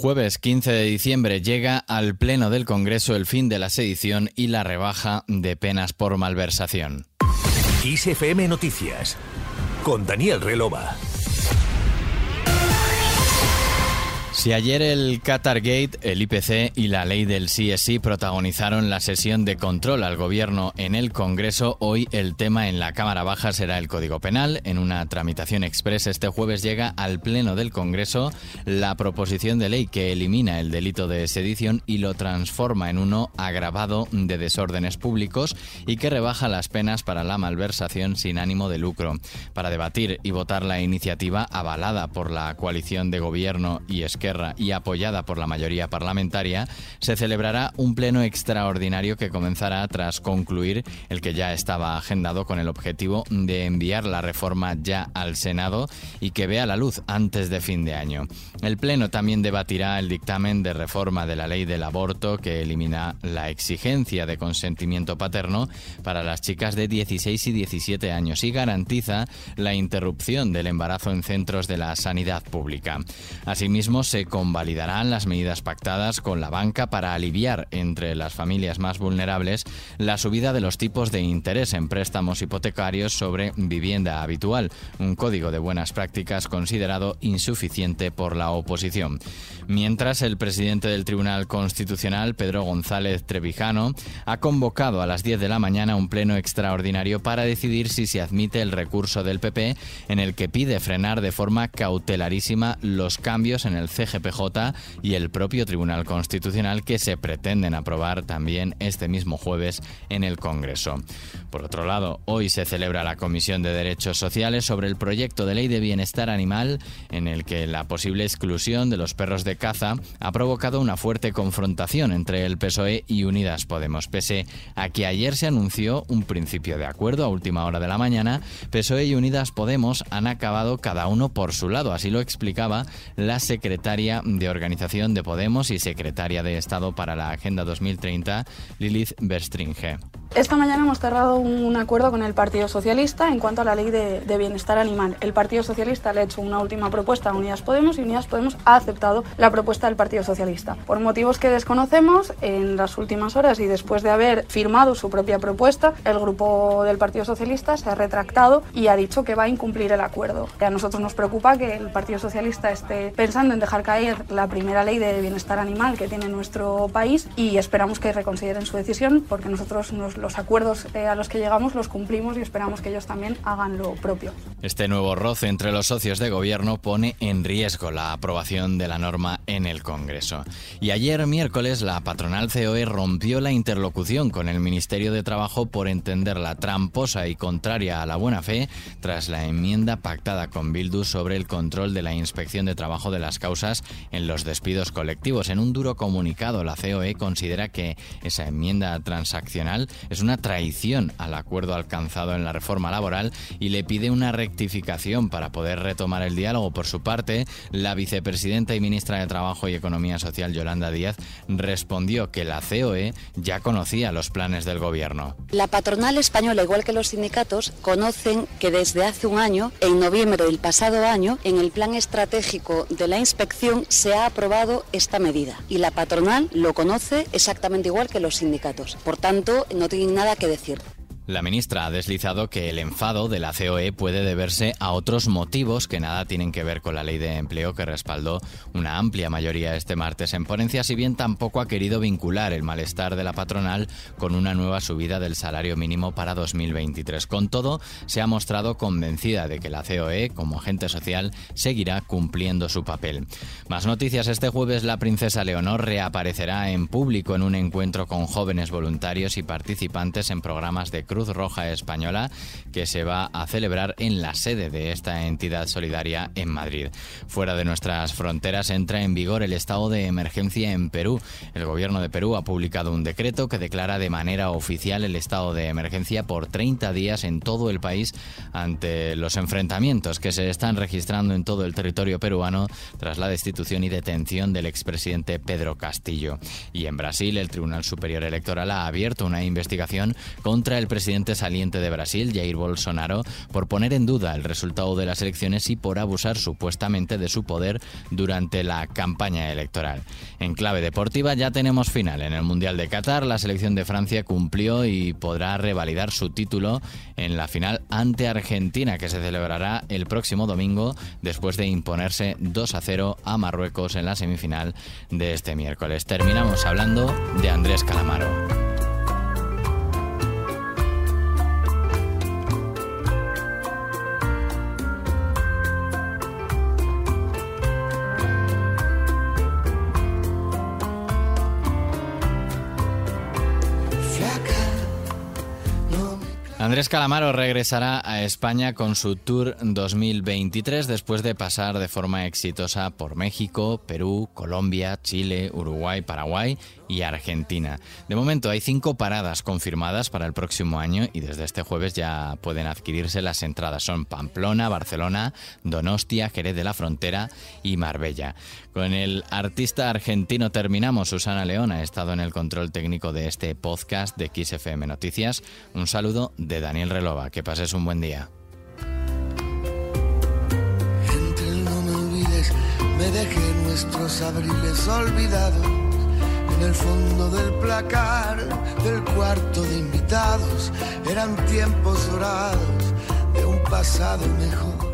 Jueves 15 de diciembre llega al Pleno del Congreso el fin de la sedición y la rebaja de penas por malversación. ISFM Noticias con Daniel Relova. Si ayer el Qatar Gate, el IPC y la ley del CSI protagonizaron la sesión de control al gobierno en el Congreso, hoy el tema en la Cámara Baja será el Código Penal. En una tramitación express este jueves llega al Pleno del Congreso la proposición de ley que elimina el delito de sedición y lo transforma en uno agravado de desórdenes públicos y que rebaja las penas para la malversación sin ánimo de lucro. Para debatir y votar la iniciativa avalada por la coalición de gobierno y Esquerra y apoyada por la mayoría parlamentaria, se celebrará un pleno extraordinario que comenzará tras concluir el que ya estaba agendado con el objetivo de enviar la reforma ya al Senado y que vea la luz antes de fin de año. El pleno también debatirá el dictamen de reforma de la ley del aborto que elimina la exigencia de consentimiento paterno para las chicas de 16 y 17 años y garantiza la interrupción del embarazo en centros de la sanidad pública. Asimismo, se convalidarán las medidas pactadas con la banca para aliviar entre las familias más vulnerables la subida de los tipos de interés en préstamos hipotecarios sobre vivienda habitual, un código de buenas prácticas considerado insuficiente por la oposición. Mientras, el presidente del Tribunal Constitucional, Pedro González Trevijano, ha convocado a las 10 de la mañana un pleno extraordinario para decidir si se admite el recurso del PP en el que pide frenar de forma cautelarísima los cambios en el CGPJ y el propio Tribunal Constitucional que se pretenden aprobar también este mismo jueves en el Congreso. Por otro lado, hoy se celebra la Comisión de Derechos Sociales sobre el proyecto de ley de bienestar animal en el que la posible exclusión de los perros de caza ha provocado una fuerte confrontación entre el PSOE y Unidas Podemos. Pese a que ayer se anunció un principio de acuerdo a última hora de la mañana, PSOE y Unidas Podemos han acabado cada uno por su lado. Así lo explicaba la secretaria de Organización de Podemos y secretaria de Estado para la Agenda 2030, Lilith Berstringe. Esta mañana hemos cerrado un acuerdo con el Partido Socialista en cuanto a la ley de, bienestar animal. El Partido Socialista le ha hecho una última propuesta a Unidas Podemos y Unidas Podemos ha aceptado la propuesta del Partido Socialista. Por motivos que desconocemos, en las últimas horas y después de haber firmado su propia propuesta, el grupo del Partido Socialista se ha retractado y ha dicho que va a incumplir el acuerdo. A nosotros nos preocupa que el Partido Socialista esté pensando en dejar caer la primera ley de bienestar animal que tiene nuestro país y esperamos que reconsideren su decisión porque nosotros nos los acuerdos eh, a los que llegamos los cumplimos y esperamos que ellos también hagan lo propio. Este nuevo roce entre los socios de gobierno pone en riesgo la aprobación de la norma en el Congreso. Y ayer miércoles la patronal COE rompió la interlocución con el Ministerio de Trabajo por entenderla tramposa y contraria a la buena fe tras la enmienda pactada con Bildu sobre el control de la inspección de trabajo de las causas en los despidos colectivos. En un duro comunicado la COE considera que esa enmienda transaccional es una traición al acuerdo alcanzado en la reforma laboral y le pide una rectificación para poder retomar el diálogo. Por su parte, la vicepresidenta y ministra de Trabajo y Economía Social, Yolanda Díaz, respondió que la COE ya conocía los planes del gobierno. La patronal española, igual que los sindicatos, conocen que desde hace un año, en noviembre del pasado año, en el plan estratégico de la inspección se ha aprobado esta medida y la patronal lo conoce exactamente igual que los sindicatos. Por tanto, no tiene nada que decir. La ministra ha deslizado que el enfado de la COE puede deberse a otros motivos que nada tienen que ver con la ley de empleo que respaldó una amplia mayoría este martes en ponencia, si bien tampoco ha querido vincular el malestar de la patronal con una nueva subida del salario mínimo para 2023. Con todo, se ha mostrado convencida de que la COE, como agente social, seguirá cumpliendo su papel. Más noticias este jueves, la princesa Leonor reaparecerá en público en un encuentro con jóvenes voluntarios y participantes en programas de cruz Roja Española que se va a celebrar en la sede de esta entidad solidaria en Madrid. Fuera de nuestras fronteras entra en vigor el estado de emergencia en Perú. El gobierno de Perú ha publicado un decreto que declara de manera oficial el estado de emergencia por 30 días en todo el país ante los enfrentamientos que se están registrando en todo el territorio peruano tras la destitución y detención del expresidente Pedro Castillo. Y en Brasil, el Tribunal Superior Electoral ha abierto una investigación contra el presidente presidente saliente de Brasil, Jair Bolsonaro, por poner en duda el resultado de las elecciones y por abusar supuestamente de su poder durante la campaña electoral. En clave deportiva ya tenemos final. En el Mundial de Qatar, la selección de Francia cumplió y podrá revalidar su título en la final ante Argentina, que se celebrará el próximo domingo después de imponerse 2 a 0 a Marruecos en la semifinal de este miércoles. Terminamos hablando de Andrés Calamaro. Andrés Calamaro regresará a España con su Tour 2023 después de pasar de forma exitosa por México, Perú, Colombia, Chile, Uruguay, Paraguay y Argentina. De momento hay cinco paradas confirmadas para el próximo año y desde este jueves ya pueden adquirirse las entradas. Son Pamplona, Barcelona, Donostia, Jerez de la Frontera y Marbella. Con el artista argentino terminamos. Susana León ha estado en el control técnico de este podcast de XFM Noticias. Un saludo de Daniel Relova. Que pases un buen día. Entre no me olvides, me dejé nuestros abriles olvidados en el fondo del placar del cuarto de invitados. Eran tiempos dorados de un pasado mejor